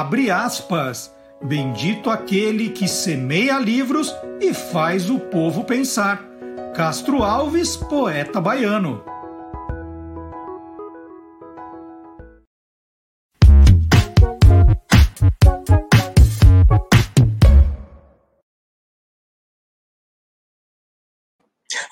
Abre aspas. Bendito aquele que semeia livros e faz o povo pensar. Castro Alves, poeta baiano.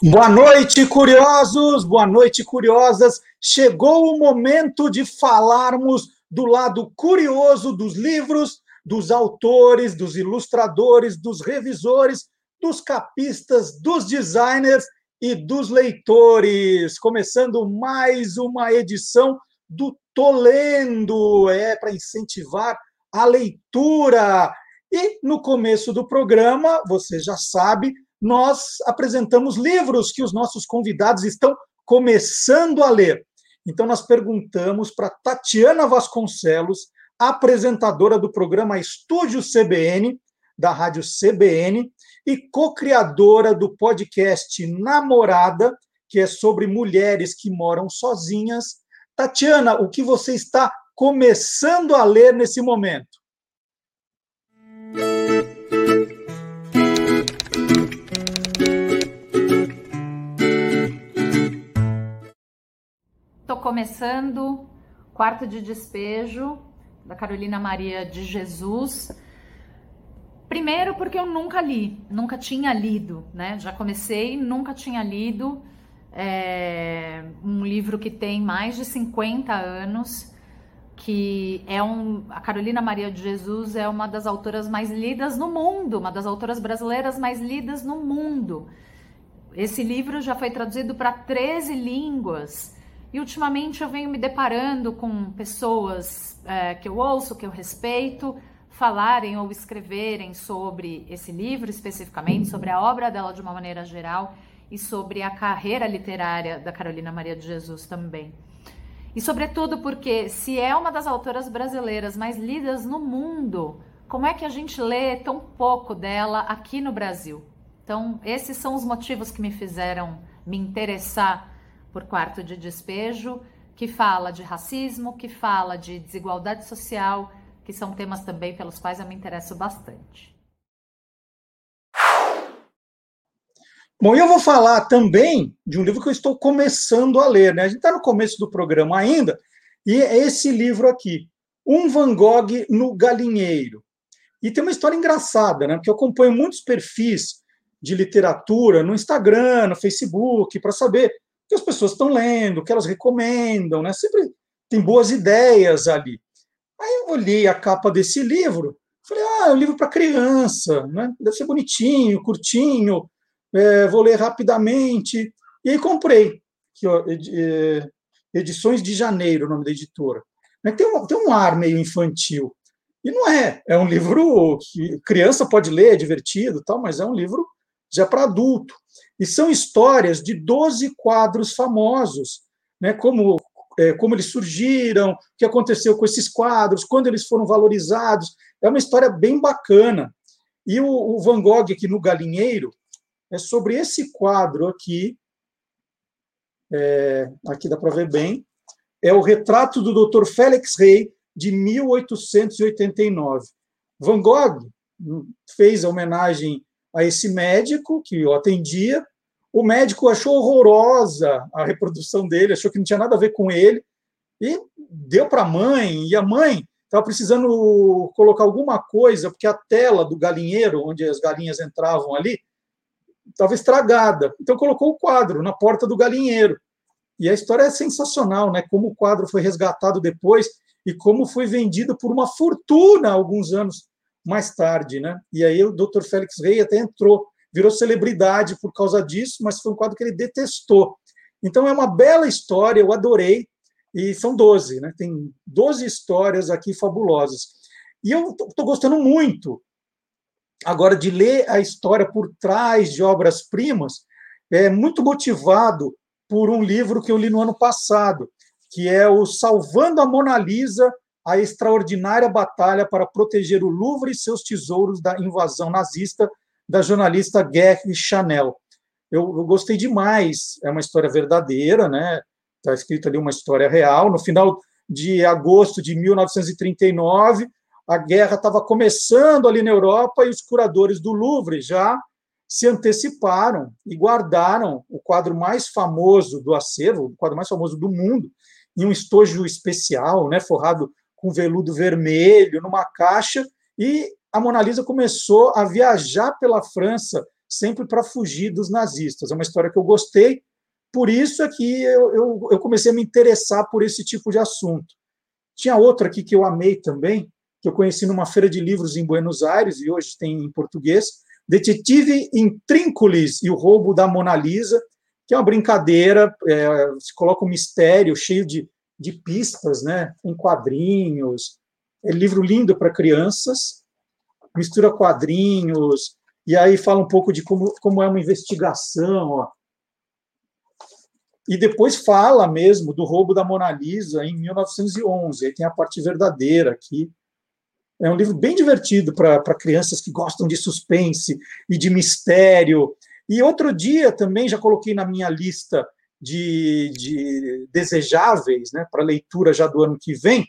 Boa noite, curiosos! Boa noite, curiosas! Chegou o momento de falarmos do lado curioso dos livros, dos autores, dos ilustradores, dos revisores, dos capistas, dos designers e dos leitores. Começando mais uma edição do Tolendo, é para incentivar a leitura. E no começo do programa, você já sabe, nós apresentamos livros que os nossos convidados estão começando a ler. Então, nós perguntamos para Tatiana Vasconcelos, apresentadora do programa Estúdio CBN, da Rádio CBN, e co-criadora do podcast Namorada, que é sobre mulheres que moram sozinhas. Tatiana, o que você está começando a ler nesse momento? Começando Quarto de Despejo, da Carolina Maria de Jesus. Primeiro porque eu nunca li, nunca tinha lido, né? Já comecei, nunca tinha lido. É um livro que tem mais de 50 anos, que é um. A Carolina Maria de Jesus é uma das autoras mais lidas no mundo, uma das autoras brasileiras mais lidas no mundo. Esse livro já foi traduzido para 13 línguas e ultimamente eu venho me deparando com pessoas é, que eu ouço, que eu respeito, falarem ou escreverem sobre esse livro especificamente, sobre a obra dela de uma maneira geral e sobre a carreira literária da Carolina Maria de Jesus também. E sobretudo porque se é uma das autoras brasileiras mais lidas no mundo, como é que a gente lê tão pouco dela aqui no Brasil? Então, esses são os motivos que me fizeram me interessar por quarto de despejo, que fala de racismo, que fala de desigualdade social, que são temas também pelos quais eu me interesso bastante. Bom, eu vou falar também de um livro que eu estou começando a ler, né? A gente está no começo do programa ainda, e é esse livro aqui, Um Van Gogh no Galinheiro. E tem uma história engraçada, né? Porque eu acompanho muitos perfis de literatura no Instagram, no Facebook, para saber que as pessoas estão lendo, que elas recomendam, né? Sempre tem boas ideias ali. Aí eu olhei a capa desse livro, falei, ah, é um livro para criança, né? Deve ser bonitinho, curtinho, é, vou ler rapidamente. E aí comprei, é, Edições de Janeiro, o nome da editora. Tem um, tem um ar meio infantil. E não é, é um livro que criança pode ler, é divertido, tal, mas é um livro já para adulto. E são histórias de 12 quadros famosos, né, como, é, como eles surgiram, o que aconteceu com esses quadros, quando eles foram valorizados. É uma história bem bacana. E o, o Van Gogh, aqui no Galinheiro, é sobre esse quadro aqui, é, aqui dá para ver bem, é o retrato do Dr. Félix Rey, de 1889. Van Gogh fez a homenagem a esse médico que o atendia. O médico achou horrorosa a reprodução dele, achou que não tinha nada a ver com ele, e deu para a mãe, e a mãe estava precisando colocar alguma coisa, porque a tela do galinheiro, onde as galinhas entravam ali, estava estragada. Então colocou o quadro na porta do galinheiro. E a história é sensacional, né? Como o quadro foi resgatado depois e como foi vendido por uma fortuna alguns anos mais tarde, né? E aí o Dr. Félix Rey até entrou, virou celebridade por causa disso, mas foi um quadro que ele detestou. Então é uma bela história, eu adorei, e são 12, né? Tem 12 histórias aqui fabulosas. E eu estou gostando muito agora de ler a história por trás de obras-primas, é muito motivado por um livro que eu li no ano passado, que é o Salvando a Mona Lisa a extraordinária batalha para proteger o Louvre e seus tesouros da invasão nazista da jornalista Gary Chanel. Eu, eu gostei demais, é uma história verdadeira, né? Está escrito ali uma história real. No final de agosto de 1939, a guerra estava começando ali na Europa e os curadores do Louvre já se anteciparam e guardaram o quadro mais famoso do acervo, o quadro mais famoso do mundo, em um estojo especial, né, forrado com veludo vermelho, numa caixa, e a Mona Lisa começou a viajar pela França sempre para fugir dos nazistas. É uma história que eu gostei, por isso é que eu, eu, eu comecei a me interessar por esse tipo de assunto. Tinha outra aqui que eu amei também, que eu conheci numa feira de livros em Buenos Aires, e hoje tem em português, Detetive Intrínculis e o Roubo da Mona Lisa, que é uma brincadeira, é, se coloca um mistério cheio de, de pistas, né, em quadrinhos. É livro lindo para crianças, mistura quadrinhos, e aí fala um pouco de como, como é uma investigação. Ó. E depois fala mesmo do roubo da Mona Lisa em 1911. Aí tem a parte verdadeira aqui. É um livro bem divertido para crianças que gostam de suspense e de mistério. E outro dia também já coloquei na minha lista de, de desejáveis, né, para leitura já do ano que vem,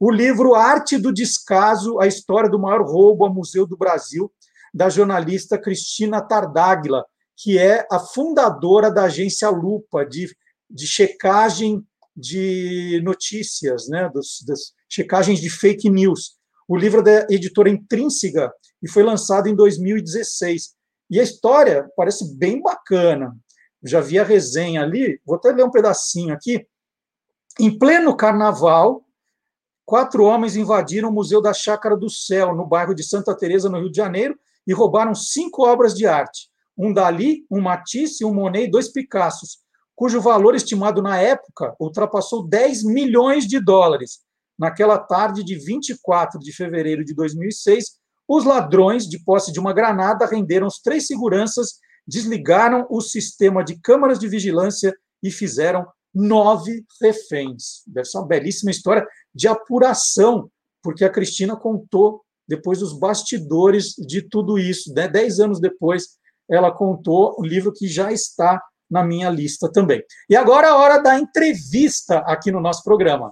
o livro Arte do Descaso, a história do maior roubo ao Museu do Brasil, da jornalista Cristina Tardaglia, que é a fundadora da agência Lupa, de, de checagem de notícias, né, dos, das checagens de fake news. O livro é da editora Intrínseca e foi lançado em 2016. E a história parece bem bacana. Já vi a resenha ali, vou até ler um pedacinho aqui. Em pleno carnaval, quatro homens invadiram o Museu da Chácara do Céu, no bairro de Santa Teresa, no Rio de Janeiro, e roubaram cinco obras de arte: um Dali, um Matisse, um Monet e dois Picassos, cujo valor estimado na época ultrapassou 10 milhões de dólares naquela tarde de 24 de fevereiro de 2006, os ladrões, de posse de uma granada, renderam os três seguranças, desligaram o sistema de câmaras de vigilância e fizeram nove reféns. Deve ser uma belíssima história de apuração, porque a Cristina contou depois os bastidores de tudo isso. Né? Dez anos depois, ela contou o livro que já está na minha lista também. E agora a hora da entrevista aqui no nosso programa.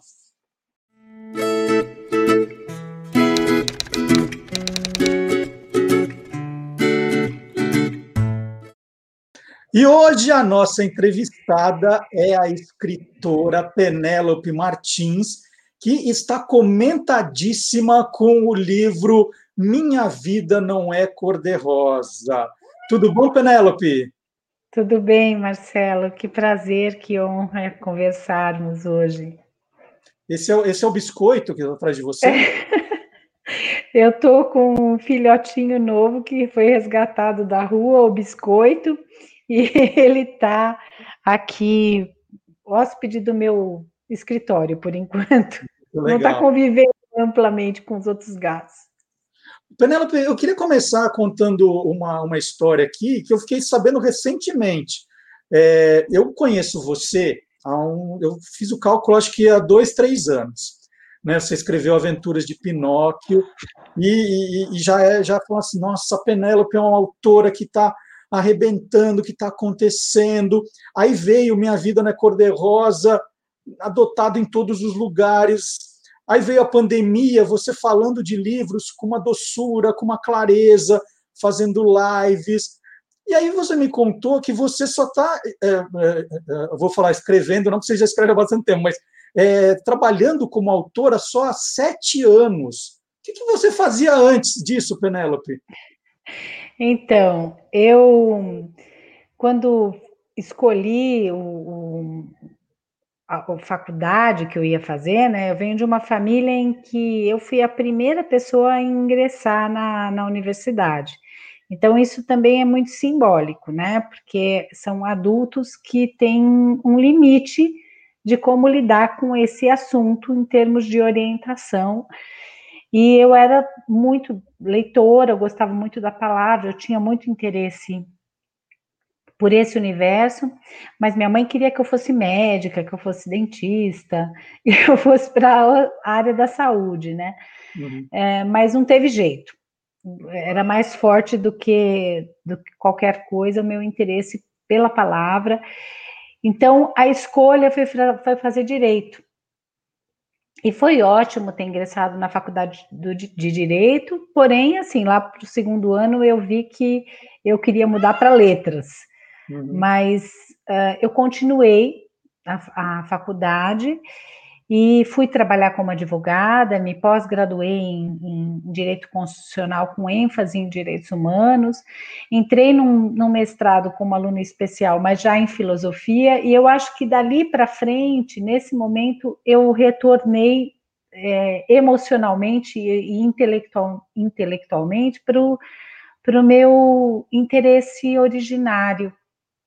E hoje a nossa entrevistada é a escritora Penélope Martins, que está comentadíssima com o livro Minha Vida Não É Cor-de-Rosa. Tudo bom, Penélope? Tudo bem, Marcelo. Que prazer, que honra conversarmos hoje. Esse é, esse é o biscoito que está atrás de você? Eu estou com um filhotinho novo que foi resgatado da rua, o biscoito, e ele está aqui, hóspede do meu escritório, por enquanto. Não está convivendo amplamente com os outros gatos. Penélope, eu queria começar contando uma, uma história aqui que eu fiquei sabendo recentemente. É, eu conheço você há um. Eu fiz o cálculo, acho que há dois, três anos. Né? Você escreveu Aventuras de Pinóquio e, e, e já é, já falou assim: nossa, a Penélope é uma autora que está arrebentando, o que está acontecendo. Aí veio Minha Vida na Cor-de-Rosa, adotado em todos os lugares. Aí veio a pandemia, você falando de livros com uma doçura, com uma clareza, fazendo lives. E aí você me contou que você só está, é, é, é, vou falar escrevendo, não que você já escreve há bastante tempo, mas é, trabalhando como autora só há sete anos. O que, que você fazia antes disso, Penélope? Então, eu, quando escolhi o, o, a, a, faculdade que eu ia fazer, né, eu venho de uma família em que eu fui a primeira pessoa a ingressar na, na universidade. Então, isso também é muito simbólico, né? Porque são adultos que têm um limite de como lidar com esse assunto em termos de orientação e eu era muito leitora, eu gostava muito da palavra, eu tinha muito interesse por esse universo, mas minha mãe queria que eu fosse médica, que eu fosse dentista, que eu fosse para a área da saúde, né? Uhum. É, mas não teve jeito. Era mais forte do que, do que qualquer coisa o meu interesse pela palavra. Então, a escolha foi, foi fazer direito. E foi ótimo ter ingressado na faculdade do, de Direito, porém, assim, lá para o segundo ano eu vi que eu queria mudar para letras. Uhum. Mas uh, eu continuei a, a faculdade e fui trabalhar como advogada, me pós-graduei em, em, Direito Constitucional com ênfase em Direitos Humanos, entrei num, num, mestrado como aluna especial, mas já em Filosofia, e eu acho que dali para frente, nesse momento, eu retornei é, emocionalmente e intelectual, intelectualmente para o meu interesse originário,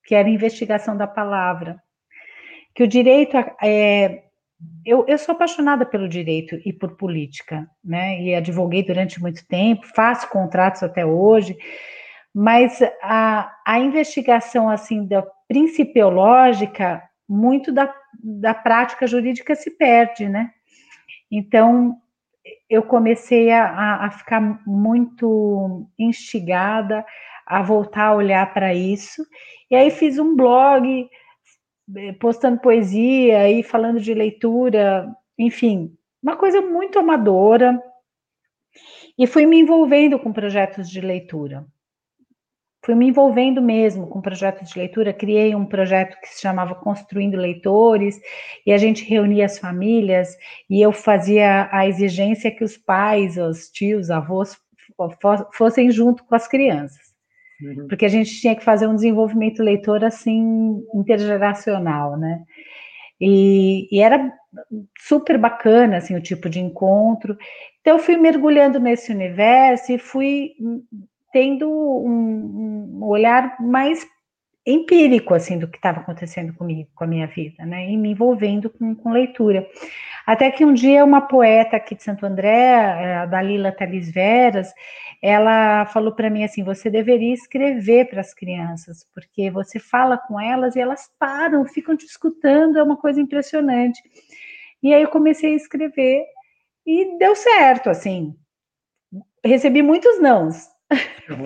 que era a investigação da palavra. Que o direito é, eu, eu sou apaixonada pelo direito e por política, né? E advoguei durante muito tempo, faço contratos até hoje, mas a, a investigação assim da principiológica, muito da, da prática jurídica se perde, né? Então eu comecei a, a ficar muito instigada a voltar a olhar para isso, e aí fiz um blog postando poesia e falando de leitura, enfim, uma coisa muito amadora. E fui me envolvendo com projetos de leitura. Fui me envolvendo mesmo com projetos de leitura. Criei um projeto que se chamava Construindo Leitores, e a gente reunia as famílias, e eu fazia a exigência que os pais, os tios, avós fossem junto com as crianças. Uhum. Porque a gente tinha que fazer um desenvolvimento leitor assim intergeracional, né? E, e, era super bacana assim o tipo de encontro. Então eu fui mergulhando nesse universo e fui tendo um, um olhar mais empírico assim do que estava acontecendo comigo, com a minha vida, né? E me envolvendo com, com leitura. Até que um dia uma poeta aqui de Santo André, a Dalila Thalis Veras, ela falou para mim assim: você deveria escrever para as crianças, porque você fala com elas e elas param, ficam te escutando, é uma coisa impressionante. E aí eu comecei a escrever e deu certo, assim. Recebi muitos nãos.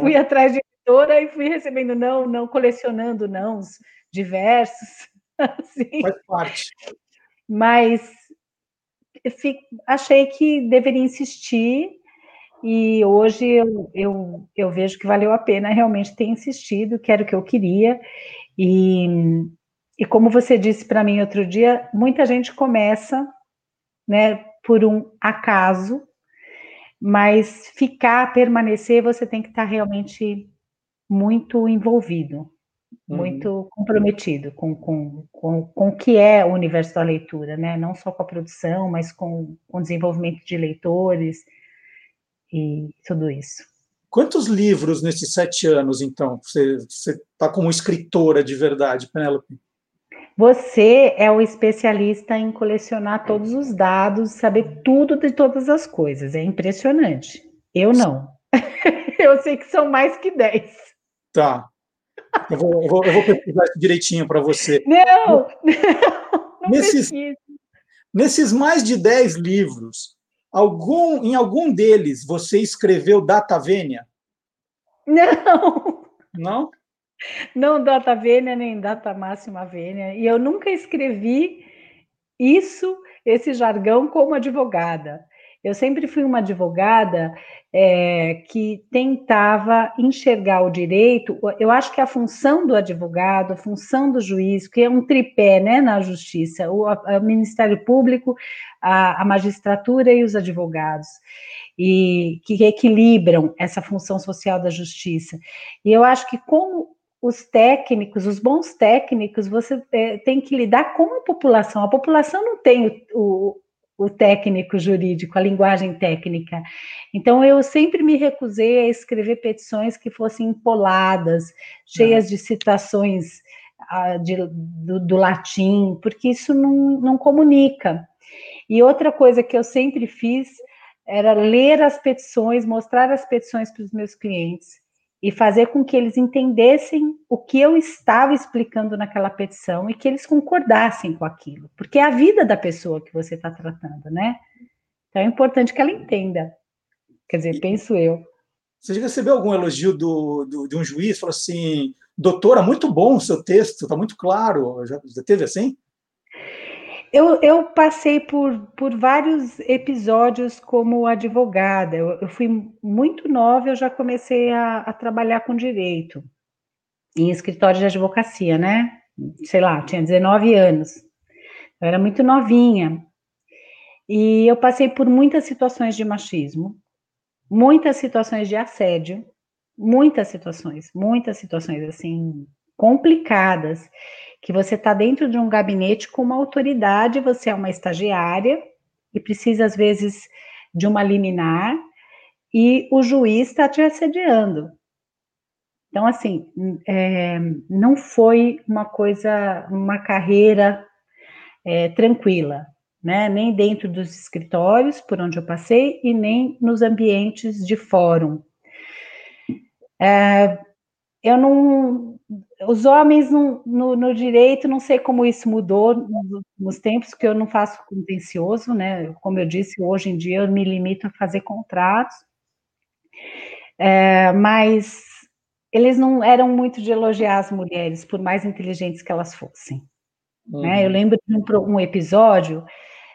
Fui atrás de editora e fui recebendo não, não, colecionando nãos diversos. Assim. Faz parte. Mas achei que deveria insistir e hoje eu, eu, eu vejo que valeu a pena realmente ter insistido, que era o que eu queria. E, e como você disse para mim outro dia, muita gente começa né, por um acaso, mas ficar, permanecer, você tem que estar realmente muito envolvido, uhum. muito comprometido com, com, com, com o que é o universo da leitura, né? Não só com a produção, mas com, com o desenvolvimento de leitores, e tudo isso. Quantos livros nesses sete anos, então, você está como escritora de verdade, Penélope? Você é o especialista em colecionar todos os dados, saber tudo de todas as coisas. É impressionante. Eu não. eu sei que são mais que dez. Tá. Eu vou, eu vou, eu vou pesquisar direitinho para você. Não, não, não nesses, nesses mais de dez livros, Algum, em algum deles você escreveu data vênia? Não. Não? Não data vênia nem data máxima vênia. E eu nunca escrevi isso, esse jargão, como advogada. Eu sempre fui uma advogada é, que tentava enxergar o direito. Eu acho que a função do advogado, a função do juiz, que é um tripé né, na justiça, o, o Ministério Público, a, a magistratura e os advogados, e que equilibram essa função social da justiça. E eu acho que como os técnicos, os bons técnicos, você é, tem que lidar com a população. A população não tem o, o técnico jurídico, a linguagem técnica. Então, eu sempre me recusei a escrever petições que fossem empoladas, cheias de citações uh, de, do, do, latim, porque isso não, não comunica. E outra coisa que eu sempre fiz era ler as petições, mostrar as petições para os meus clientes e fazer com que eles entendessem o que eu estava explicando naquela petição e que eles concordassem com aquilo, porque é a vida da pessoa que você está tratando, né? Então é importante que ela entenda. Quer dizer, penso eu. Você já recebeu algum elogio do, do, de um juiz? Falou assim, doutora, muito bom o seu texto, está muito claro. Já, já teve assim? Eu, eu passei por, por vários episódios como advogada. Eu, eu fui muito nova, eu já comecei a, a trabalhar com direito em escritório de advocacia, né? Sei lá, tinha 19 anos. Eu era muito novinha. E eu passei por muitas situações de machismo, muitas situações de assédio, muitas situações, muitas situações assim complicadas, que você está dentro de um gabinete com uma autoridade, você é uma estagiária e precisa às vezes de uma liminar e o juiz está te assediando. Então, assim, é, não foi uma coisa, uma carreira é, tranquila, né? Nem dentro dos escritórios por onde eu passei e nem nos ambientes de fórum. É, eu não. Os homens no, no, no, direito, não sei como isso mudou nos últimos tempos, que eu não faço contencioso, né? Como eu disse, hoje em dia eu me limito a fazer contratos. É, mas eles não eram muito de elogiar as mulheres, por mais inteligentes que elas fossem. Uhum. Né? Eu lembro de um, um episódio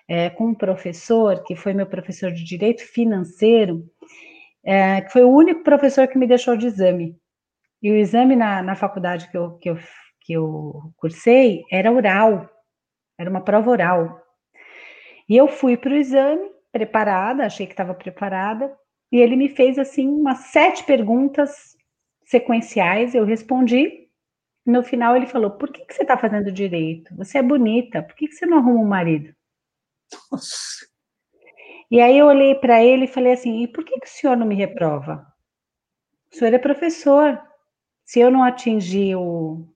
é, com um professor, que foi meu professor de direito financeiro, é, que foi o único professor que me deixou de exame. E o exame na, na faculdade que eu, que, eu, que eu cursei era oral, era uma prova oral. E eu fui para o exame preparada, achei que estava preparada, e ele me fez assim umas sete perguntas sequenciais, eu respondi. No final ele falou: Por que, que você está fazendo direito? Você é bonita, por que, que você não arruma um marido? Nossa. E aí eu olhei para ele e falei assim: E por que, que o senhor não me reprova? O senhor é professor se eu não atingir o.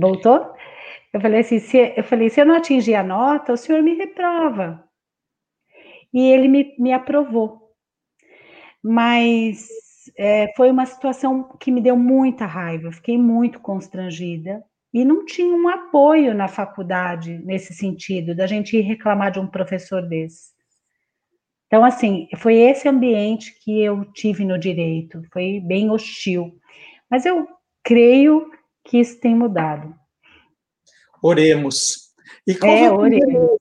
Voltou? Eu falei assim, se, eu falei, se eu não atingir a nota, o senhor me reprova. E ele me, me aprovou. Mas é, foi uma situação que me deu muita raiva, fiquei muito constrangida. E não tinha um apoio na faculdade nesse sentido, da gente ir reclamar de um professor desse. Então, assim, foi esse ambiente que eu tive no direito, foi bem hostil. Mas eu creio que isso tem mudado. Oremos. E qual é, oremos.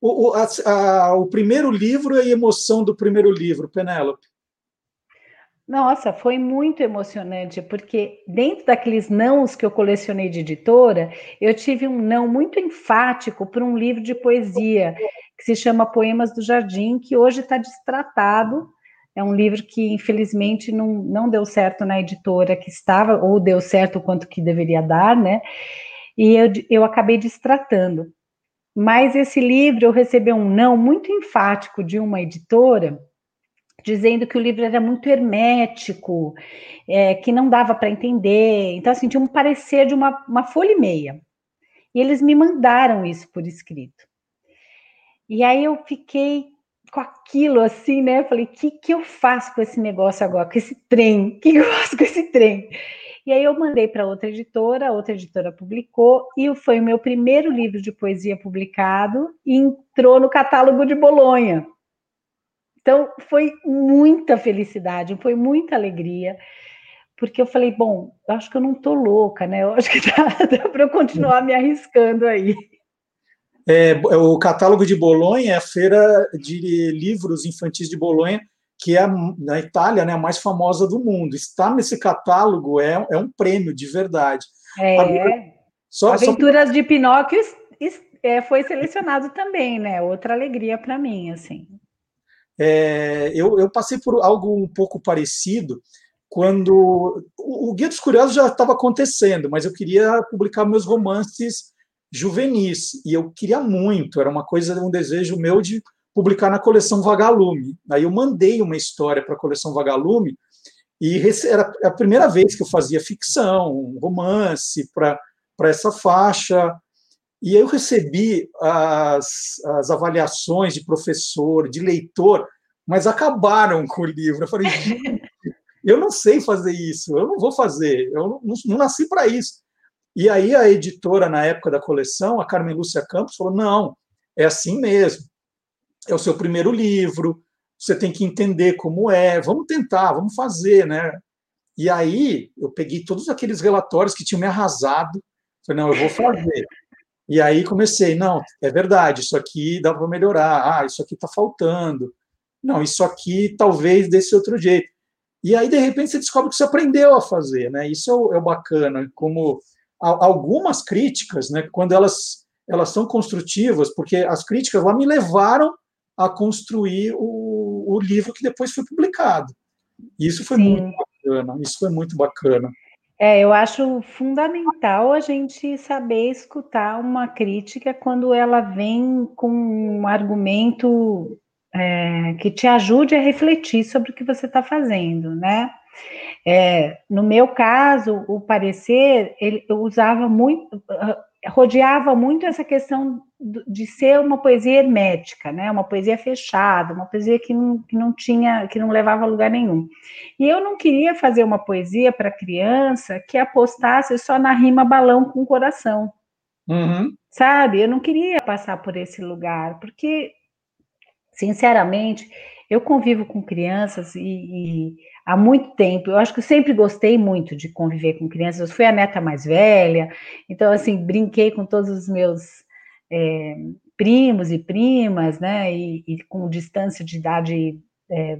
O, o, a, a, o primeiro livro e a emoção do primeiro livro, Penélope? Nossa, foi muito emocionante, porque dentro daqueles nãos que eu colecionei de editora, eu tive um não muito enfático para um livro de poesia que se chama Poemas do Jardim, que hoje está destratado. É um livro que, infelizmente, não, não deu certo na editora que estava, ou deu certo o quanto que deveria dar, né? E eu, eu acabei destratando. Mas esse livro eu recebi um não muito enfático de uma editora, dizendo que o livro era muito hermético, é, que não dava para entender. Então, assim, tinha um parecer de uma, uma folha e meia. E eles me mandaram isso por escrito. E aí eu fiquei com aquilo assim, né? Eu falei, o que, que eu faço com esse negócio agora, com esse trem? O que, eu faço com esse trem? E aí eu mandei para outra editora, outra editora publicou, e foi o meu primeiro livro de poesia publicado, e entrou no catálogo de Bolonha. Então, foi muita felicidade, foi muita alegria, porque eu falei, bom, eu acho que eu não estou louca, né? Eu acho que dá, dá para eu continuar me arriscando aí. É, é, o catálogo de Bolonha é a feira de livros infantis de Bolonha, que é na Itália né, a mais famosa do mundo. Estar nesse catálogo é, é um prêmio de verdade. É. Agora, só, Aventuras só... de Pinóquio é, foi selecionado também, né? Outra alegria para mim, assim. É, eu, eu passei por algo um pouco parecido quando o, o Guia dos Curiosos já estava acontecendo, mas eu queria publicar meus romances juvenis, e eu queria muito, era uma coisa, um desejo meu de publicar na coleção Vagalume. Aí eu mandei uma história para a coleção Vagalume, e era a primeira vez que eu fazia ficção, um romance para essa faixa, e eu recebi as, as avaliações de professor, de leitor, mas acabaram com o livro. Eu falei, eu não sei fazer isso, eu não vou fazer, eu não, não nasci para isso. E aí a editora, na época da coleção, a Carmen Lúcia Campos, falou: não, é assim mesmo. É o seu primeiro livro, você tem que entender como é, vamos tentar, vamos fazer, né? E aí eu peguei todos aqueles relatórios que tinham me arrasado, falei, não, eu vou fazer. E aí comecei, não, é verdade, isso aqui dá para melhorar, ah, isso aqui está faltando, não, isso aqui talvez desse outro jeito. E aí, de repente, você descobre que você aprendeu a fazer, né? Isso é o, é o bacana, como algumas críticas, né, quando elas, elas são construtivas, porque as críticas lá me levaram a construir o, o livro que depois foi publicado. Isso foi Sim. muito bacana, isso foi muito bacana. É, eu acho fundamental a gente saber escutar uma crítica quando ela vem com um argumento é, que te ajude a refletir sobre o que você está fazendo, né? É, no meu caso, o parecer, ele usava muito, rodeava muito essa questão de ser uma poesia hermética, né? Uma poesia fechada, uma poesia que não, que não tinha, que não levava a lugar nenhum. E eu não queria fazer uma poesia para criança que apostasse só na rima balão com coração. Uhum. Sabe? Eu não queria passar por esse lugar, porque, sinceramente, eu convivo com crianças e, e há muito tempo. Eu acho que eu sempre gostei muito de conviver com crianças. Eu fui a neta mais velha, então, assim, brinquei com todos os meus é, primos e primas, né? E, e, com distância de idade é,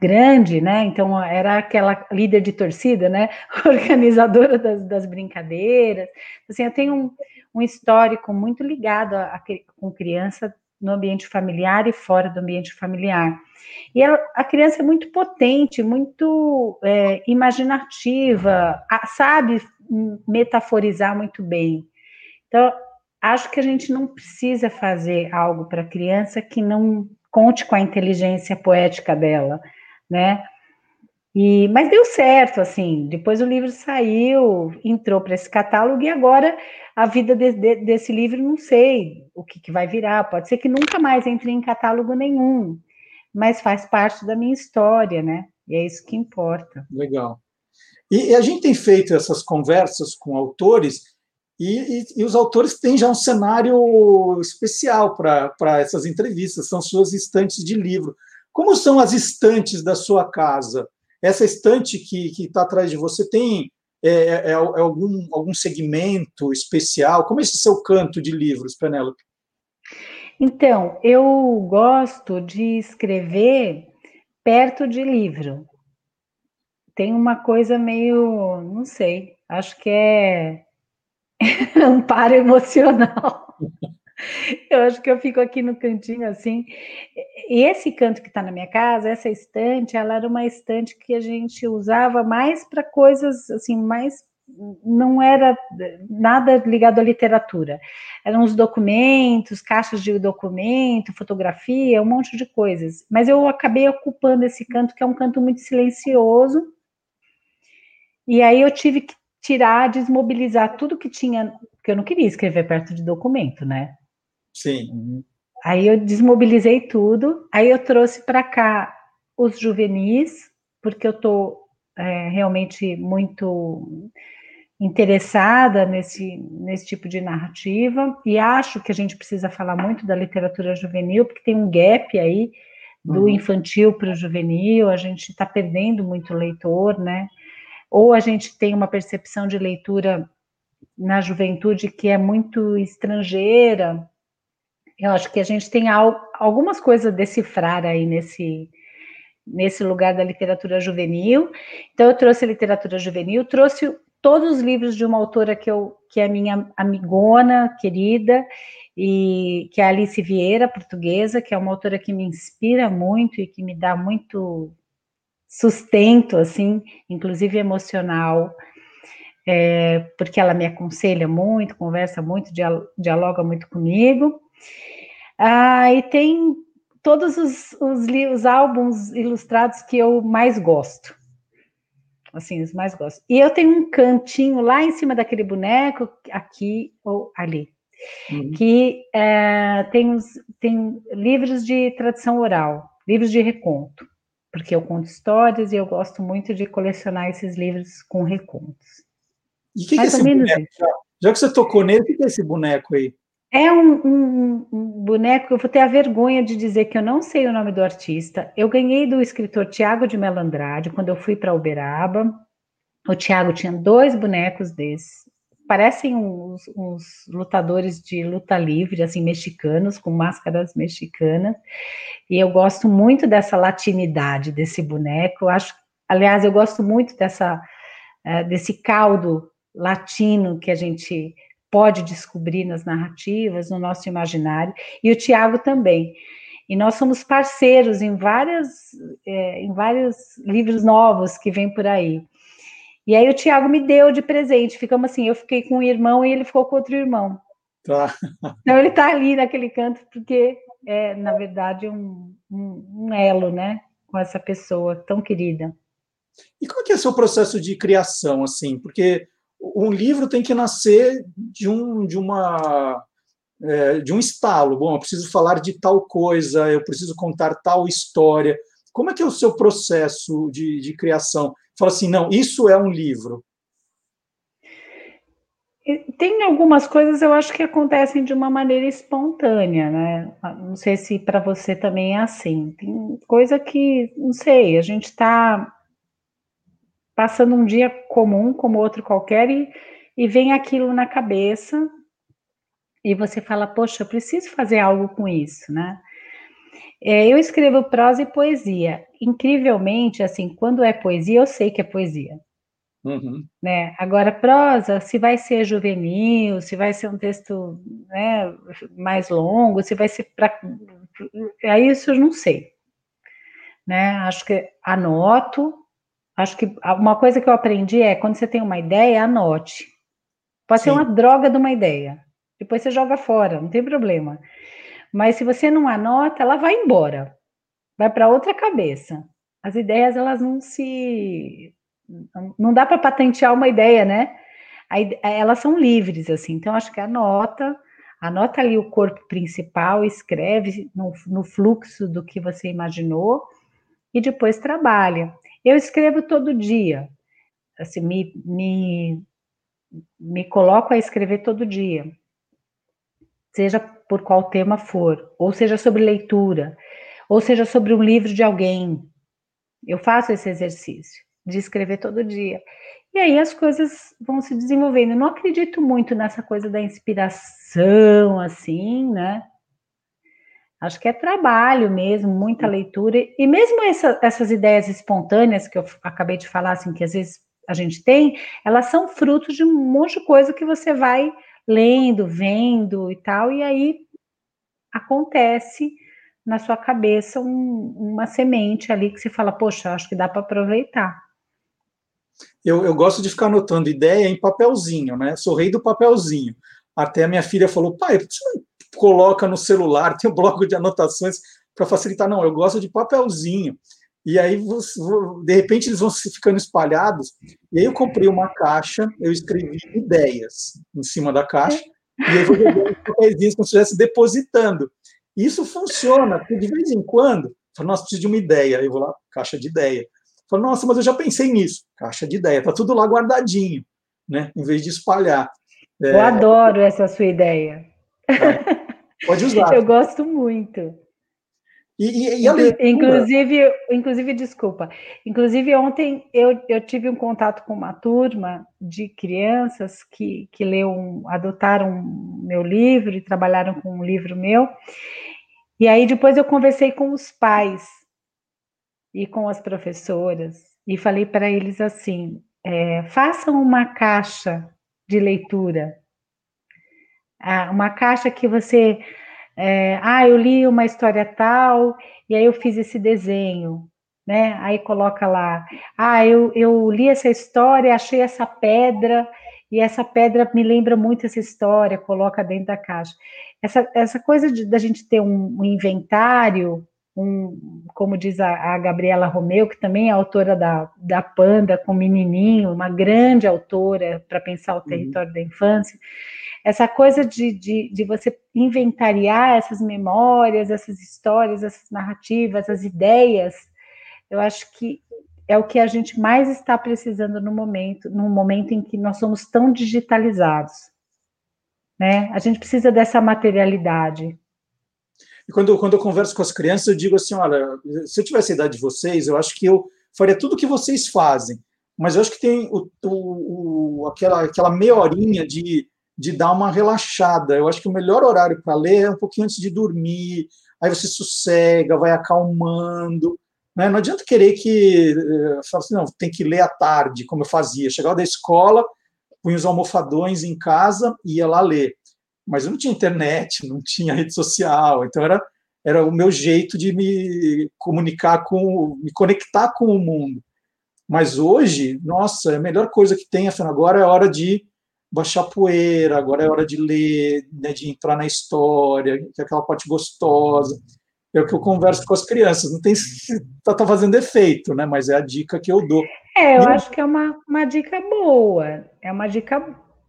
grande, né? Então, era aquela líder de torcida, né? Organizadora das, das brincadeiras. Assim, eu tenho um, um histórico muito ligado a, a, com criança no ambiente familiar e fora do ambiente familiar. E ela, a criança é muito potente, muito é, imaginativa, sabe metaforizar muito bem. Então, acho que a gente não precisa fazer algo para a criança que não conte com a inteligência poética dela, né? E, mas deu certo, assim. Depois o livro saiu, entrou para esse catálogo e agora a vida de, de, desse livro não sei o que, que vai virar. Pode ser que nunca mais entre em catálogo nenhum, mas faz parte da minha história, né? E é isso que importa. Legal. E, e a gente tem feito essas conversas com autores e, e, e, os autores têm já um cenário especial para essas entrevistas, são suas estantes de livro. Como são as estantes da sua casa? Essa estante que está atrás de você tem é, é, é, é, algum, algum segmento especial? Como é esse seu canto de livros, Penélope? Então, eu gosto de escrever perto de livro. Tem uma coisa meio, não sei, acho que é amparo emocional. Eu acho que eu fico aqui no cantinho assim. E esse canto que está na minha casa, essa estante, ela era uma estante que a gente usava mais para coisas assim, mais não era nada ligado à literatura. Eram os documentos, caixas de documento, fotografia, um monte de coisas. Mas eu acabei ocupando esse canto, que é um canto muito silencioso. E aí eu tive que tirar, desmobilizar tudo que tinha, porque eu não queria escrever perto de documento, né? Sim. Aí eu desmobilizei tudo, aí eu trouxe para cá os juvenis, porque eu estou é, realmente muito interessada nesse, nesse tipo de narrativa, e acho que a gente precisa falar muito da literatura juvenil, porque tem um gap aí do uhum. infantil para o juvenil, a gente está perdendo muito leitor, né? Ou a gente tem uma percepção de leitura na juventude que é muito estrangeira, eu acho que a gente tem algumas coisas a decifrar aí nesse, nesse lugar da literatura juvenil. Então, eu trouxe literatura juvenil, trouxe todos os livros de uma autora que, eu, que é minha amigona, querida, e que é a Alice Vieira, portuguesa, que é uma autora que me inspira muito e que me dá muito sustento, assim, inclusive emocional, é, porque ela me aconselha muito, conversa muito, dialoga muito comigo. Ah, e tem todos os, os, os álbuns ilustrados que eu mais gosto. Assim, os mais gosto. E eu tenho um cantinho lá em cima daquele boneco, aqui ou ali, uhum. que é, tem, os, tem livros de tradição oral, livros de reconto, porque eu conto histórias e eu gosto muito de colecionar esses livros com recontos. E que, que é esse boneco? Já, já que você tocou nele, o que é esse boneco aí? É um, um, um, boneco, eu vou ter a vergonha de dizer que eu não sei o nome do artista. Eu ganhei do escritor Tiago de Melandrade quando eu fui para Uberaba. O Tiago tinha dois bonecos desses, parecem uns, uns, lutadores de luta livre, assim, mexicanos, com máscaras mexicanas, e eu gosto muito dessa latinidade desse boneco, eu acho, aliás, eu gosto muito dessa, uh, desse caldo latino que a gente pode descobrir nas narrativas, no nosso imaginário, e o Tiago também. E nós somos parceiros em, várias, é, em vários livros novos que vêm por aí. E aí o Tiago me deu de presente, ficamos assim, eu fiquei com um irmão e ele ficou com outro irmão. Tá. Então ele está ali naquele canto porque é, na verdade, um, um, um, elo, né, com essa pessoa tão querida. E como é que é o seu processo de criação, assim? Porque um livro tem que nascer de um, de uma é, de um estalo. Bom, eu preciso falar de tal coisa, eu preciso contar tal história. Como é que é o seu processo de, de criação? Fala assim, não, isso é um livro. Tem algumas coisas eu acho que acontecem de uma maneira espontânea, né? Não sei se para você também é assim. Tem coisa que, não sei, a gente está passando um dia comum como outro qualquer e, e vem aquilo na cabeça e você fala, poxa, eu preciso fazer algo com isso, né? É, eu escrevo prosa e poesia. Incrivelmente, assim, quando é poesia, eu sei que é poesia. Uhum. Né? Agora, prosa, se vai ser juvenil, se vai ser um texto né, mais longo, se vai ser para. Aí isso eu não sei. Né? Acho que anoto. Acho que uma coisa que eu aprendi é quando você tem uma ideia, anote. Pode Sim. ser uma droga de uma ideia. Depois você joga fora, não tem problema. Mas se você não anota, ela vai embora. Vai para outra cabeça. As ideias, elas não se. Não dá para patentear uma ideia, né? Elas são livres, assim. Então, acho que anota, anota ali o corpo principal, escreve no, no fluxo do que você imaginou e depois trabalha. Eu escrevo todo dia. Assim, me, me, me coloco a escrever todo dia seja por qual tema for, ou seja sobre leitura, ou seja sobre um livro de alguém. Eu faço esse exercício de escrever todo dia. E aí as coisas vão se desenvolvendo. Eu não acredito muito nessa coisa da inspiração, assim, né? Acho que é trabalho mesmo, muita leitura. E mesmo essa, essas ideias espontâneas que eu acabei de falar, assim, que às vezes a gente tem, elas são frutos de um monte de coisa que você vai lendo, vendo e tal, e aí acontece na sua cabeça um, uma semente ali que você fala, poxa, acho que dá para aproveitar. Eu, eu, gosto de ficar anotando ideia em papelzinho, né? Sou rei do papelzinho. Até a minha filha falou, pai, você coloca no celular, tem um bloco de anotações para facilitar? Não, eu gosto de papelzinho. E aí, de repente, eles vão ficando espalhados. E aí, eu comprei uma caixa, eu escrevi ideias em cima da caixa, e aí vou jogando papéis como se estivesse depositando. Isso funciona, porque de vez em quando, falo, nossa, preciso de uma ideia. Aí eu vou lá, caixa de ideia. Falo, nossa, mas eu já pensei nisso. Caixa de ideia, tá tudo lá guardadinho, né? Em vez de espalhar. É... Eu adoro essa sua ideia. É. Pode usar. eu gosto muito. E, e, e leitura... inclusive, inclusive, desculpa. Inclusive, ontem eu, eu tive um contato com uma turma de crianças que, que leu adotaram meu livro e trabalharam com um livro meu. E aí depois eu conversei com os pais e com as professoras e falei para eles assim: é, façam uma caixa de leitura, uma caixa que você é, ah, eu li uma história tal, e aí eu fiz esse desenho, né? Aí coloca lá, ah, eu, eu li essa história, achei essa pedra, e essa pedra me lembra muito essa história, coloca dentro da caixa. Essa, essa coisa de, da gente ter um, um inventário, um, como diz a, a, Gabriela Romeu, que também é autora da, da Panda com Menininho, uma grande autora para pensar o uhum. território uhum. da infância, essa coisa de, de, de você inventariar essas memórias, essas histórias, essas narrativas, essas ideias, eu acho que é o que a gente mais está precisando no momento, no momento em que nós somos tão digitalizados. Né? A gente precisa dessa materialidade. E quando, quando eu converso com as crianças, eu digo assim: olha, se eu tivesse a idade de vocês, eu acho que eu faria tudo o que vocês fazem. mas eu acho que tem o, o, o, aquela, aquela meia horinha de, de dar uma relaxada. Eu acho que o melhor horário para ler é um pouquinho antes de dormir, aí você sossega, vai acalmando. Né? Não adianta querer que. Eh, fala assim, não, tem que ler à tarde, como eu fazia. Chegava da escola, punha os almofadões em casa e ia lá ler. Mas eu não tinha internet, não tinha rede social, então era, era o meu jeito de me comunicar com, me conectar com o mundo. Mas hoje, nossa, é a melhor coisa que tem, afinal, agora é hora de baixar poeira, agora é hora de ler, né, de entrar na história, que é aquela parte gostosa. É o que eu converso com as crianças. Não tem se tá, tá fazendo efeito, né? Mas é a dica que eu dou. É, eu e acho que é uma, uma dica boa, é uma dica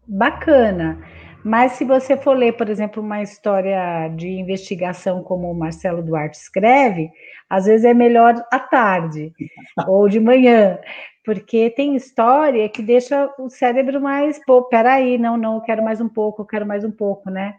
bacana. Mas se você for ler, por exemplo, uma história de investigação como o Marcelo Duarte escreve, às vezes é melhor à tarde ou de manhã, porque tem história que deixa o cérebro mais, pô, peraí, não, não, eu quero mais um pouco, eu quero mais um pouco, né?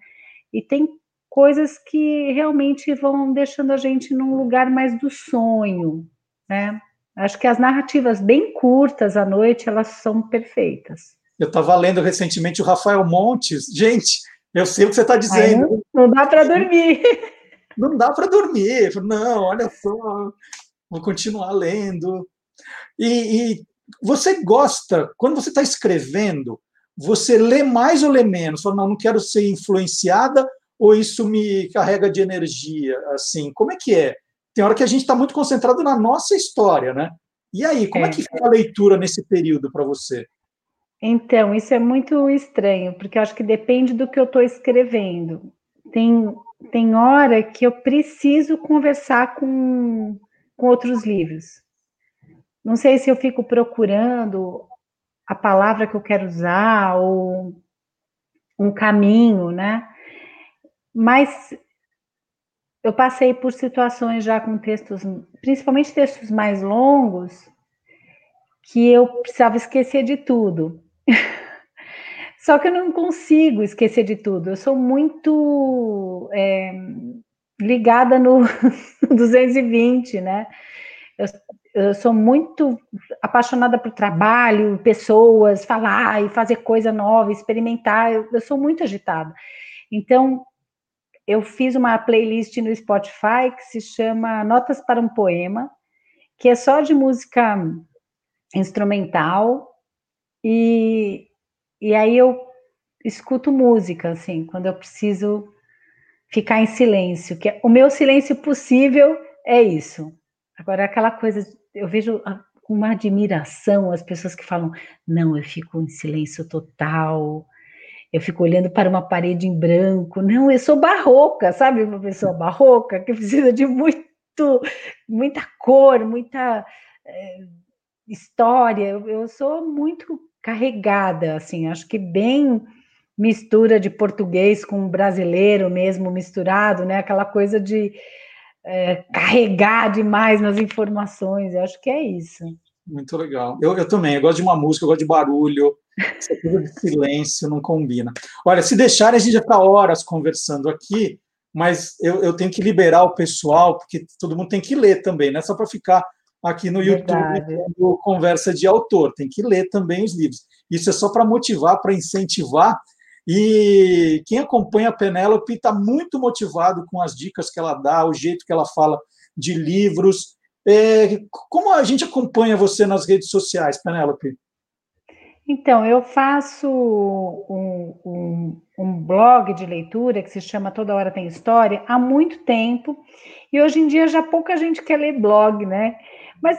E tem coisas que realmente vão deixando a gente num lugar mais do sonho, né? Acho que as narrativas bem curtas à noite, elas são perfeitas. Eu estava lendo recentemente o Rafael Montes. Gente, eu sei o que você está dizendo. Ai, não, não dá para dormir. Não dá para dormir. Não, olha só, vou continuar lendo. E, e você gosta, quando você está escrevendo, você lê mais ou lê menos? Fala, não, não quero ser influenciada ou isso me carrega de energia? Assim, como é que é? Tem hora que a gente está muito concentrado na nossa história, né? E aí, como é, é que fica a leitura nesse período para você? Então, isso é muito estranho, porque eu acho que depende do que eu estou escrevendo. Tem, tem hora que eu preciso conversar com, com outros livros. Não sei se eu fico procurando a palavra que eu quero usar ou um caminho, né? Mas eu passei por situações já com textos, principalmente textos mais longos, que eu precisava esquecer de tudo. Só que eu não consigo esquecer de tudo. Eu sou muito é, ligada no 220, né? Eu, eu, sou muito apaixonada por trabalho, pessoas, falar e fazer coisa nova, experimentar. Eu, eu sou muito agitada. Então, eu fiz uma playlist no Spotify que se chama Notas para um Poema, que é só de música instrumental e, e aí eu escuto música, assim, quando eu preciso ficar em silêncio, que é, o meu silêncio possível é isso. Agora, aquela coisa, eu vejo com uma admiração as pessoas que falam, não, eu fico em silêncio total, eu fico olhando para uma parede em branco, não, eu sou barroca, sabe, uma pessoa barroca que precisa de muito, muita cor, muita é, história, eu, eu sou muito carregada, assim, acho que bem mistura de português com brasileiro mesmo misturado, né? Aquela coisa de é, carregar demais nas informações, eu acho que é isso. Muito legal. Eu, eu também, eu gosto de uma música, eu gosto de barulho, essa coisa de silêncio não combina. Olha, se deixarem, a gente já está horas conversando aqui, mas eu, eu tenho que liberar o pessoal, porque todo mundo tem que ler também, não é só para ficar aqui no Verdade. YouTube conversa de autor, tem que ler também os livros. Isso é só para motivar, para incentivar. E quem acompanha a Penélope está muito motivado com as dicas que ela dá, o jeito que ela fala de livros. É, como a gente acompanha você nas redes sociais, Penélope? Então, eu faço um, um, um, blog de leitura que se chama Toda Hora Tem História há muito tempo, e hoje em dia já pouca gente quer ler blog, né? Mas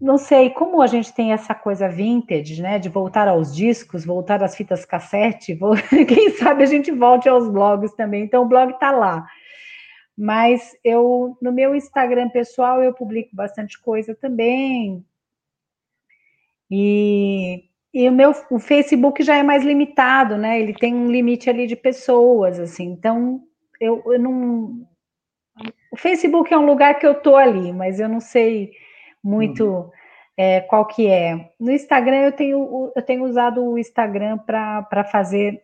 não sei, como a gente tem essa coisa vintage, né, de voltar aos discos, voltar às fitas cassete, quem sabe a gente volte aos blogs também. Então o blog está lá. Mas eu no meu Instagram pessoal eu publico bastante coisa também. E, e o meu o Facebook já é mais limitado, né? Ele tem um limite ali de pessoas, assim. Então eu, eu não o Facebook é um lugar que eu tô ali, mas eu não sei muito uhum. é, qual que é. No Instagram eu tenho, eu tenho usado o Instagram para fazer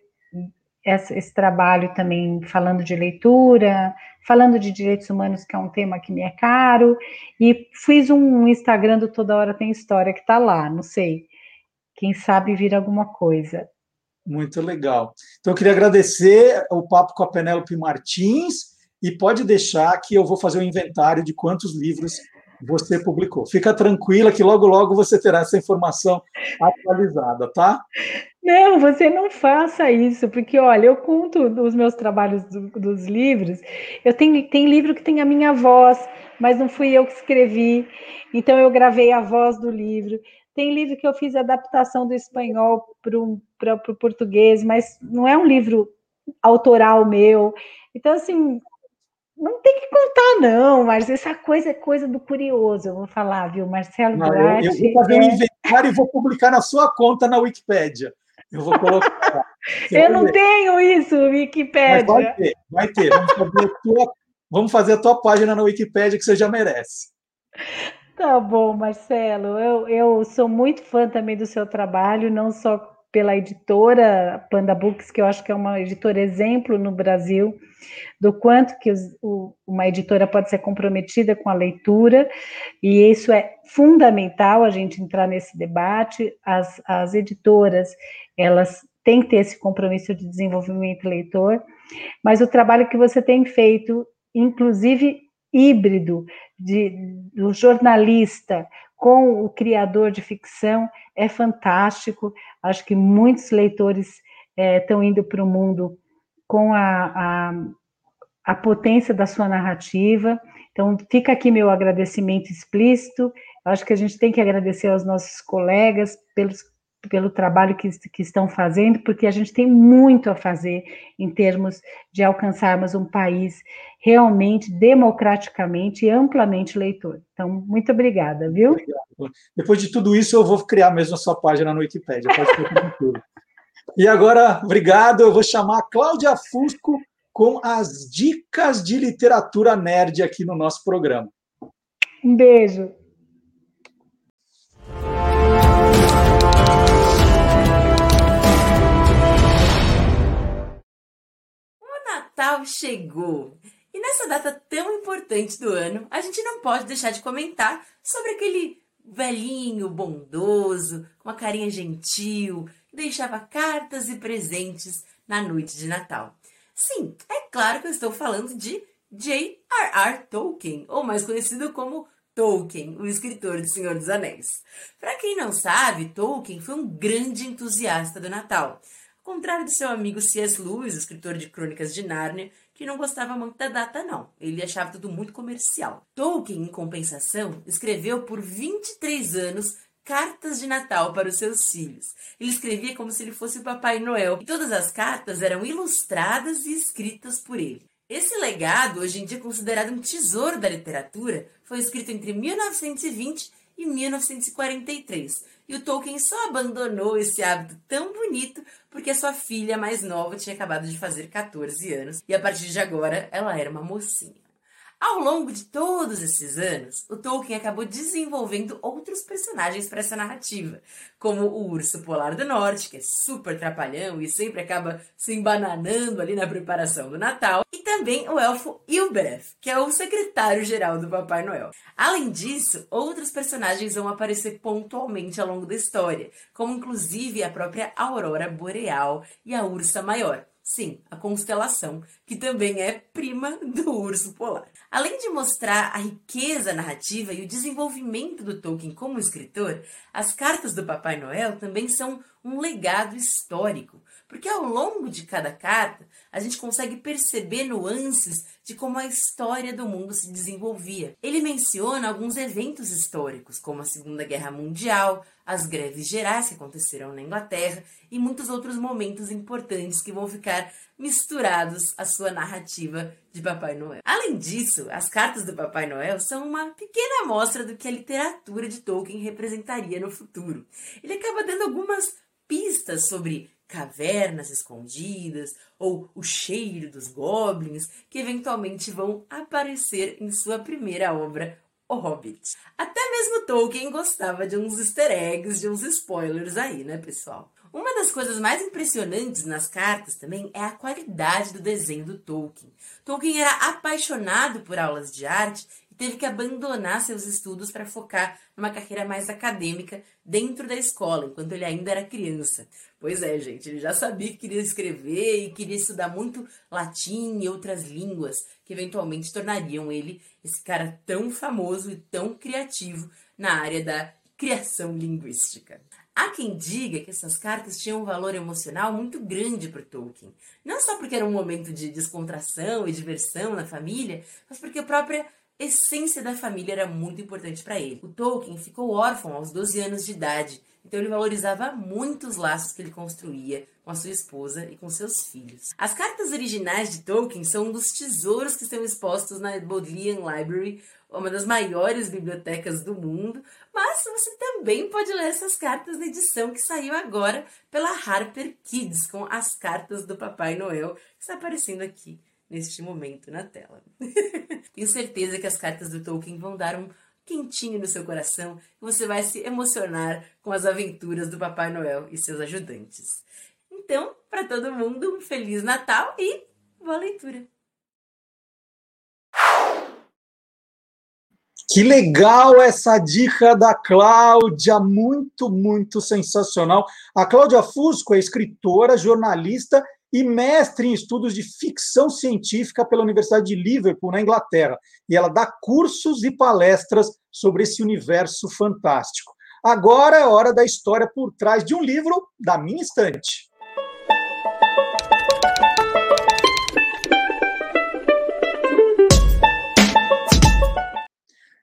esse, esse, trabalho também falando de leitura, falando de direitos humanos, que é um tema que me é caro, e fiz um Instagram do Toda Hora Tem História que está lá, não sei. quem sabe vir alguma coisa. Muito legal. Então, eu queria agradecer o papo com a Penélope Martins e pode deixar que eu vou fazer um inventário de quantos livros você publicou. Fica tranquila que logo, logo você terá essa informação atualizada, tá? Não, você não faça isso, porque olha, eu conto os meus trabalhos do, dos livros. Eu tenho tem livro que tem a minha voz, mas não fui eu que escrevi. Então eu gravei a voz do livro. Tem livro que eu fiz adaptação do espanhol para o português, mas não é um livro autoral meu. Então, assim, não tem que contar, não, mas essa coisa é coisa do curioso, eu vou falar, viu, Marcelo não, Duarte. Eu, eu, vou fazer é... um inventário e vou publicar na sua conta na Wikipédia. Eu vou colocar. eu não ver. tenho isso, Wikipédia. Mas vai ter, vai ter. Vamos fazer, tua, vamos fazer a tua página na Wikipédia que você já merece. Tá bom, Marcelo. Eu, eu sou muito fã também do seu trabalho, não só pela editora Panda Books, que eu acho que é uma editora exemplo no Brasil, do quanto que os, o, uma editora pode ser comprometida com a leitura, e isso é fundamental a gente entrar nesse debate. As, as editoras, elas têm que ter esse compromisso de desenvolvimento leitor, mas o trabalho que você tem feito, inclusive híbrido, de, do jornalista com o criador de ficção, é fantástico. Acho que muitos leitores estão é, indo para o mundo com a, a, a potência da sua narrativa. Então, fica aqui meu agradecimento explícito. Acho que a gente tem que agradecer aos nossos colegas pelos pelo trabalho que, que estão fazendo, porque a gente tem muito a fazer em termos de alcançarmos um país realmente, democraticamente e amplamente leitor. Então, muito obrigada, viu? Obrigado. Depois de tudo isso, eu vou criar mesmo a sua página no Wikipedia. e agora, obrigado, eu vou chamar a Cláudia Fusco com as dicas de literatura nerd aqui no nosso programa. Um beijo. Natal chegou! E nessa data tão importante do ano, a gente não pode deixar de comentar sobre aquele velhinho bondoso, com uma carinha gentil, que deixava cartas e presentes na noite de Natal. Sim, é claro que eu estou falando de J.R.R. Tolkien, ou mais conhecido como Tolkien, o escritor de Senhor dos Anéis. Para quem não sabe, Tolkien foi um grande entusiasta do Natal contrário de seu amigo C.S. Lewis, escritor de Crônicas de Nárnia, que não gostava muito da data, não. Ele achava tudo muito comercial. Tolkien, em compensação, escreveu por 23 anos cartas de Natal para os seus filhos. Ele escrevia como se ele fosse o Papai Noel, e todas as cartas eram ilustradas e escritas por ele. Esse legado, hoje em dia considerado um tesouro da literatura, foi escrito entre 1920 e 1943 e o Tolkien só abandonou esse hábito tão bonito porque sua filha mais nova tinha acabado de fazer 14 anos e a partir de agora ela era uma mocinha. Ao longo de todos esses anos, o Tolkien acabou desenvolvendo outros personagens para essa narrativa, como o urso polar do norte, que é super trapalhão e sempre acaba se embananando ali na preparação do Natal, e também o elfo Ilbereth, que é o secretário-geral do Papai Noel. Além disso, outros personagens vão aparecer pontualmente ao longo da história, como inclusive a própria Aurora Boreal e a Ursa Maior. Sim, a constelação, que também é prima do urso polar. Além de mostrar a riqueza narrativa e o desenvolvimento do Tolkien como escritor, as cartas do Papai Noel também são um legado histórico, porque ao longo de cada carta a gente consegue perceber nuances de como a história do mundo se desenvolvia. Ele menciona alguns eventos históricos, como a Segunda Guerra Mundial, as greves gerais que aconteceram na Inglaterra e muitos outros momentos importantes que vão ficar misturados à sua narrativa de Papai Noel. Além disso, as cartas do Papai Noel são uma pequena amostra do que a literatura de Tolkien representaria no futuro. Ele acaba dando algumas pistas sobre cavernas escondidas ou o cheiro dos goblins que eventualmente vão aparecer em sua primeira obra, O Hobbit. Até mesmo Tolkien gostava de uns easter eggs, de uns spoilers aí, né, pessoal? Uma das coisas mais impressionantes nas cartas também é a qualidade do desenho do Tolkien. Tolkien era apaixonado por aulas de arte teve que abandonar seus estudos para focar numa carreira mais acadêmica dentro da escola, enquanto ele ainda era criança. Pois é, gente, ele já sabia que queria escrever e queria estudar muito latim e outras línguas que eventualmente tornariam ele esse cara tão famoso e tão criativo na área da criação linguística. Há quem diga que essas cartas tinham um valor emocional muito grande para Tolkien. Não só porque era um momento de descontração e diversão na família, mas porque a própria essência da família era muito importante para ele. O Tolkien ficou órfão aos 12 anos de idade, então ele valorizava muito os laços que ele construía com a sua esposa e com seus filhos. As cartas originais de Tolkien são um dos tesouros que estão expostos na Bodleian Library, uma das maiores bibliotecas do mundo, mas você também pode ler essas cartas na edição que saiu agora pela Harper Kids, com as cartas do Papai Noel, que está aparecendo aqui neste momento na tela. Tenho certeza que as cartas do Tolkien vão dar um quentinho no seu coração e você vai se emocionar com as aventuras do Papai Noel e seus ajudantes. Então, para todo mundo, um Feliz Natal e boa leitura! Que legal essa dica da Cláudia, muito, muito sensacional. A Cláudia Fusco é escritora, jornalista e mestre em estudos de ficção científica pela Universidade de Liverpool, na Inglaterra. E ela dá cursos e palestras sobre esse universo fantástico. Agora é hora da história por trás de um livro da minha estante.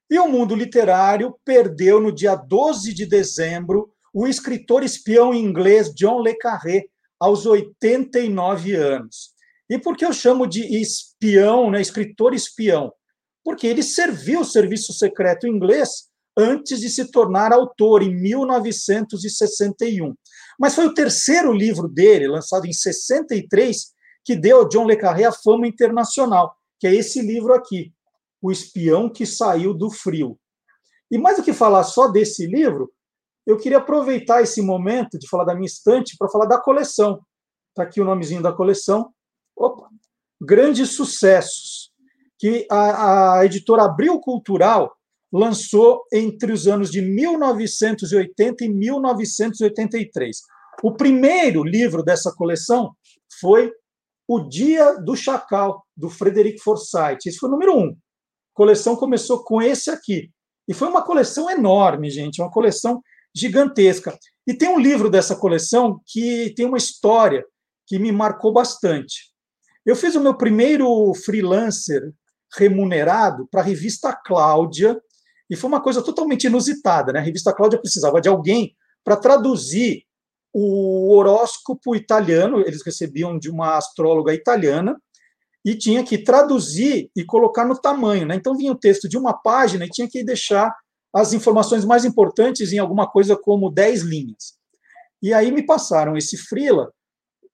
E o mundo literário perdeu no dia 12 de dezembro o escritor espião inglês John Le Carré, aos 89 anos. E por que eu chamo de espião, né, escritor espião? Porque ele serviu o serviço secreto inglês antes de se tornar autor, em 1961. Mas foi o terceiro livro dele, lançado em 63, que deu ao John Le Carré a fama internacional, que é esse livro aqui, o Espião que Saiu do Frio. E mais do que falar só desse livro, eu queria aproveitar esse momento de falar da minha estante para falar da coleção. Está aqui o nomezinho da coleção. Opa! Grandes Sucessos, que a, a editora Abril Cultural lançou entre os anos de 1980 e 1983. O primeiro livro dessa coleção foi O Dia do Chacal, do Frederick Forsyth. Esse foi o número um coleção começou com esse aqui. E foi uma coleção enorme, gente, uma coleção gigantesca. E tem um livro dessa coleção que tem uma história que me marcou bastante. Eu fiz o meu primeiro freelancer remunerado para a revista Cláudia, e foi uma coisa totalmente inusitada. Né? A revista Cláudia precisava de alguém para traduzir o horóscopo italiano, eles recebiam de uma astróloga italiana, e tinha que traduzir e colocar no tamanho. Né? Então vinha o texto de uma página e tinha que deixar as informações mais importantes em alguma coisa como 10 linhas. E aí me passaram esse frila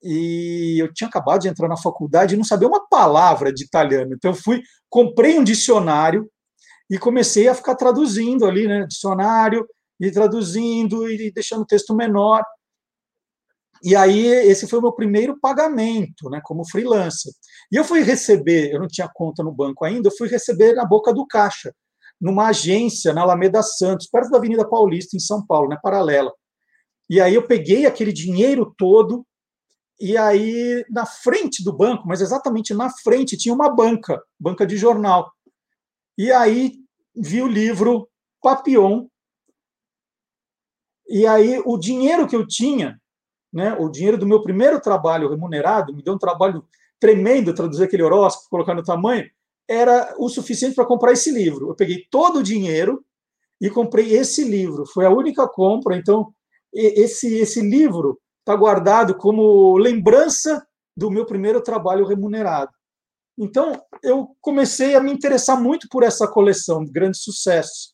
e eu tinha acabado de entrar na faculdade e não sabia uma palavra de italiano. Então eu fui, comprei um dicionário e comecei a ficar traduzindo ali, né, dicionário e traduzindo e deixando o texto menor. E aí, esse foi o meu primeiro pagamento, né, como freelancer. E eu fui receber, eu não tinha conta no banco ainda, eu fui receber na boca do caixa, numa agência na Alameda Santos, perto da Avenida Paulista, em São Paulo, né, paralela. E aí eu peguei aquele dinheiro todo, e aí na frente do banco, mas exatamente na frente, tinha uma banca, banca de jornal. E aí vi o livro Papillon, e aí o dinheiro que eu tinha né, o dinheiro do meu primeiro trabalho remunerado, me deu um trabalho tremendo traduzir aquele horóscopo, colocar no tamanho, era o suficiente para comprar esse livro. Eu peguei todo o dinheiro e comprei esse livro. Foi a única compra. Então, esse, esse livro está guardado como lembrança do meu primeiro trabalho remunerado. Então, eu comecei a me interessar muito por essa coleção de grandes sucessos.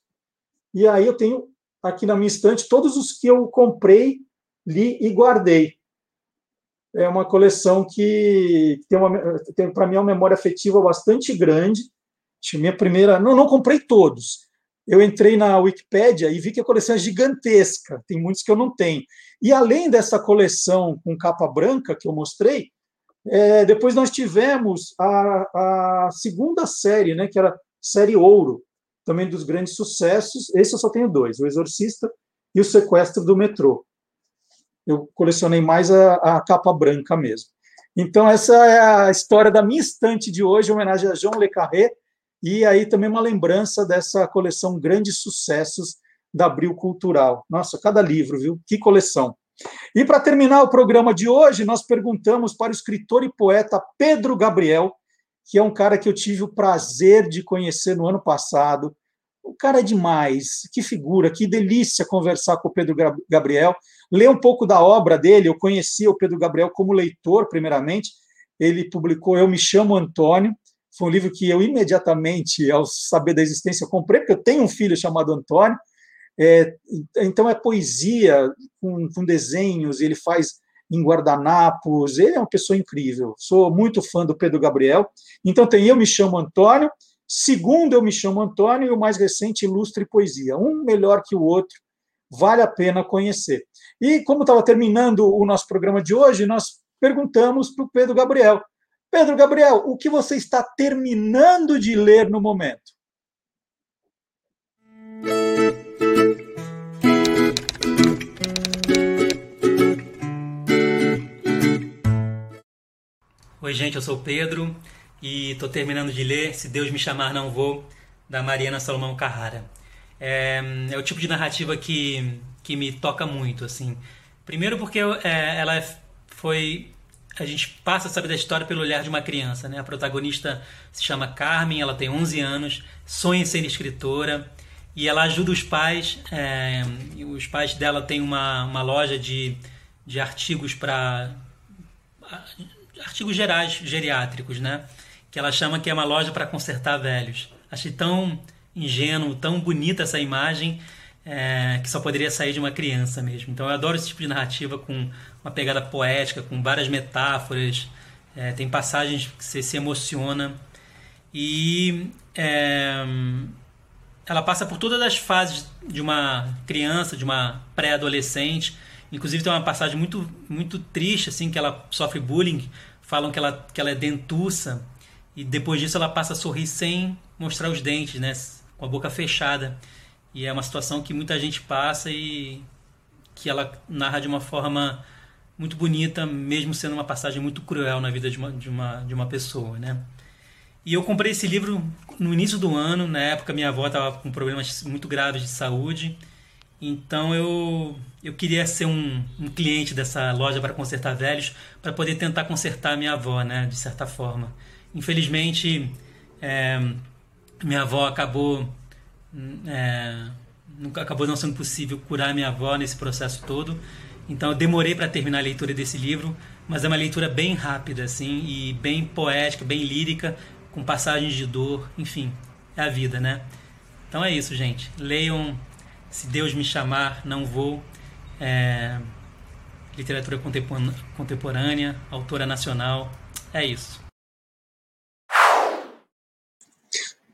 E aí eu tenho aqui na minha estante todos os que eu comprei li e guardei. É uma coleção que tem, tem para mim uma memória afetiva bastante grande. Minha primeira, não, não comprei todos. Eu entrei na Wikipédia e vi que a coleção é gigantesca, tem muitos que eu não tenho. E além dessa coleção com capa branca que eu mostrei, é, depois nós tivemos a, a segunda série, né, que era série Ouro, também dos grandes sucessos. Esse eu só tenho dois: O Exorcista e O Sequestro do Metrô. Eu colecionei mais a, a capa branca mesmo. Então, essa é a história da minha estante de hoje, em homenagem a João Le Carré, e aí também uma lembrança dessa coleção Grandes Sucessos da Abril Cultural. Nossa, cada livro, viu? Que coleção. E para terminar o programa de hoje, nós perguntamos para o escritor e poeta Pedro Gabriel, que é um cara que eu tive o prazer de conhecer no ano passado. O cara é demais, que figura, que delícia conversar com o Pedro Gabriel, ler um pouco da obra dele. Eu conheci o Pedro Gabriel como leitor, primeiramente. Ele publicou Eu Me Chamo Antônio, foi um livro que eu imediatamente, ao saber da existência, comprei, porque eu tenho um filho chamado Antônio. É, então é poesia com, com desenhos, ele faz em guardanapos, ele é uma pessoa incrível. Sou muito fã do Pedro Gabriel. Então tem Eu Me Chamo Antônio, segundo Eu Me Chamo Antônio e o mais recente Ilustre Poesia. Um melhor que o outro, vale a pena conhecer. E como estava terminando o nosso programa de hoje, nós perguntamos para o Pedro Gabriel. Pedro Gabriel, o que você está terminando de ler no momento? Oi, gente, eu sou o Pedro e estou terminando de ler Se Deus Me Chamar Não Vou, da Mariana Salomão Carrara. É, é, o tipo de narrativa que, que me toca muito, assim. Primeiro porque é, ela foi... A gente passa a saber da história pelo olhar de uma criança, né? A protagonista se chama Carmen, ela tem 11 anos, sonha em ser escritora e ela ajuda os pais. É, os pais dela têm uma, uma loja de, de artigos para artigos gerais geriátricos, né? Que ela chama que é uma loja para consertar velhos. Achei tão ingênuo, tão bonita essa imagem é, que só poderia sair de uma criança mesmo. Então eu adoro esse tipo de narrativa com uma pegada poética, com várias metáforas. É, tem passagens que você se emociona e é, ela passa por todas as fases de uma criança, de uma pré-adolescente. Inclusive tem uma passagem muito muito triste assim que ela sofre bullying falam que ela, que ela é dentuça e depois disso ela passa a sorrir sem mostrar os dentes, né? Com a boca fechada. E é uma situação que muita gente passa e que ela narra de uma forma muito bonita, mesmo sendo uma passagem muito cruel na vida de uma, de uma, de uma pessoa, né? E eu comprei esse livro no início do ano, na época minha avó estava com problemas muito graves de saúde então eu, eu queria ser um, um cliente dessa loja para consertar velhos, para poder tentar consertar minha avó, né, de certa forma. Infelizmente, é, minha avó acabou, é, acabou não sendo possível curar minha avó nesse processo todo. Então eu demorei para terminar a leitura desse livro, mas é uma leitura bem rápida assim e bem poética, bem lírica, com passagens de dor, enfim, é a vida, né? Então é isso, gente. Leiam se Deus me chamar, não vou. É, literatura contemporânea, autora nacional. É isso.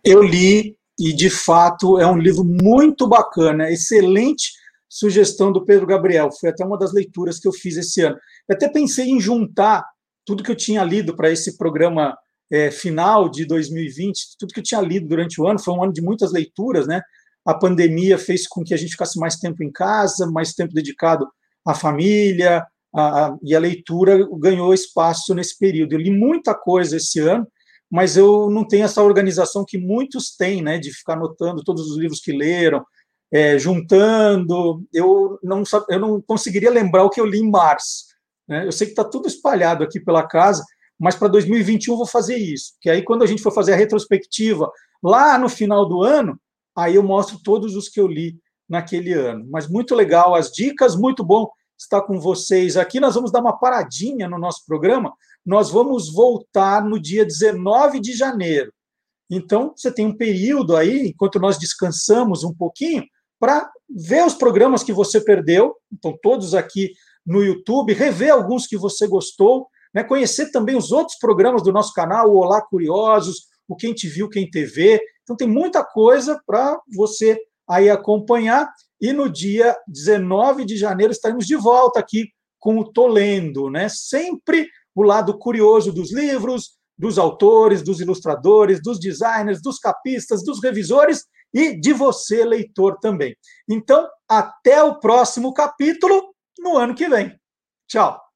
Eu li e, de fato, é um livro muito bacana, excelente sugestão do Pedro Gabriel. Foi até uma das leituras que eu fiz esse ano. Eu até pensei em juntar tudo que eu tinha lido para esse programa é, final de 2020, tudo que eu tinha lido durante o ano. Foi um ano de muitas leituras, né? a pandemia fez com que a gente ficasse mais tempo em casa, mais tempo dedicado à família, a, a, e a leitura ganhou espaço nesse período. Eu li muita coisa esse ano, mas eu não tenho essa organização que muitos têm, né, de ficar anotando todos os livros que leram, é, juntando. Eu não, eu não conseguiria lembrar o que eu li em março. Né? Eu sei que está tudo espalhado aqui pela casa, mas para 2021 eu vou fazer isso, que aí quando a gente for fazer a retrospectiva lá no final do ano, aí eu mostro todos os que eu li naquele ano. Mas muito legal as dicas, muito bom estar com vocês aqui. Nós vamos dar uma paradinha no nosso programa. Nós vamos voltar no dia 19 de janeiro. Então, você tem um período aí, enquanto nós descansamos um pouquinho, para ver os programas que você perdeu, então todos aqui no YouTube, rever alguns que você gostou, né? conhecer também os outros programas do nosso canal, o Olá Curiosos, o Quem Te Viu, Quem TV. Então tem muita coisa para você aí acompanhar. E no dia 19 de janeiro estaremos de volta aqui com o Tolendo, né? Sempre o lado curioso dos livros, dos autores, dos ilustradores, dos designers, dos capistas, dos revisores e de você, leitor, também. Então, até o próximo capítulo no ano que vem. Tchau!